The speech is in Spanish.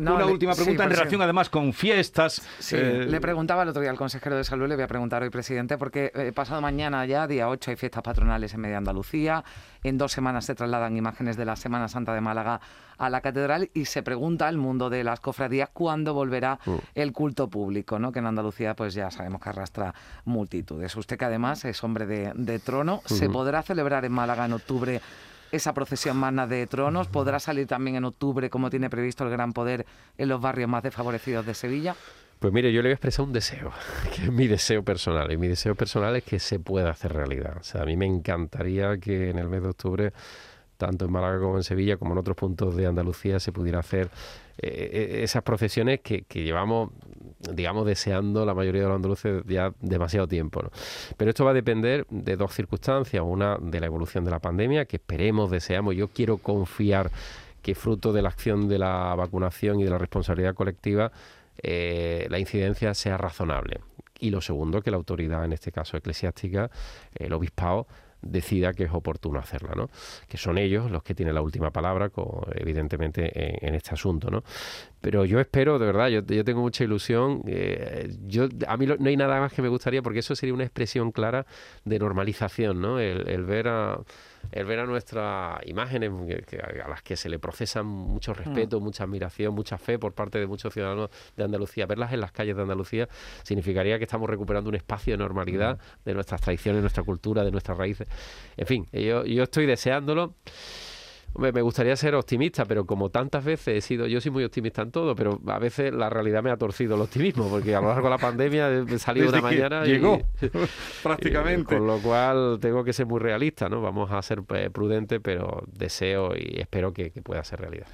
Una última pregunta en relación además con fiestas. Sí, eh, le preguntaba el otro día al consejero de salud, le voy a preguntar hoy, presidente, porque eh, pasado mañana ya, día 8, hay fiestas patronales en Media Andalucía. En dos semanas se trasladan imágenes de la Semana Santa de Málaga a la catedral y se pregunta el mundo de las cofradías cuándo volverá mm. el culto público, ¿no? que en Andalucía pues ya sabemos que arrastra multitudes. Usted que además es hombre de, trono, ¿se podrá celebrar en Málaga en octubre esa procesión magna de tronos? ¿Podrá salir también en octubre, como tiene previsto el Gran Poder, en los barrios más desfavorecidos de Sevilla? Pues mire, yo le voy a expresar un deseo, que es mi deseo personal. Y mi deseo personal es que se pueda hacer realidad. O sea, a mí me encantaría que en el mes de octubre tanto en Málaga como en Sevilla, como en otros puntos de Andalucía, se pudiera hacer eh, eh, esas procesiones que, llevamos, digamos, deseando la mayoría de los andaluces ya demasiado tiempo. Pero esto va a depender de dos circunstancias. Una, de la evolución de la pandemia, que esperemos, deseamos. Yo quiero confiar que fruto de la acción de la vacunación y de la responsabilidad colectiva, eh, la incidencia sea razonable. Y lo segundo, que la autoridad, en este caso eclesiástica, el obispado, decida que es oportuno hacerla, ¿no? Que son ellos los que tienen la última palabra, evidentemente, en, este asunto, ¿no? Pero yo espero, de verdad, yo, yo tengo mucha ilusión. Eh, yo A mí no hay nada más que me gustaría, porque eso sería una expresión clara de normalización, ¿no? el ver a el ver a nuestras imágenes a las que se le procesan mucho respeto, mm. mucha admiración, mucha fe por parte de muchos ciudadanos de Andalucía, verlas en las calles de Andalucía significaría que estamos recuperando un espacio de normalidad mm. de nuestras tradiciones, nuestra cultura, de nuestras raíces. En fin, yo, yo estoy deseándolo me gustaría ser optimista, pero como tantas veces he sido, yo soy muy optimista en todo, pero a veces la realidad me ha torcido el optimismo, porque a lo largo de la pandemia he salido una mañana y llegó prácticamente. con lo cual tengo que ser muy realista, ¿no? Vamos a ser eh, prudentes, pero deseo y espero que pueda ser realidad.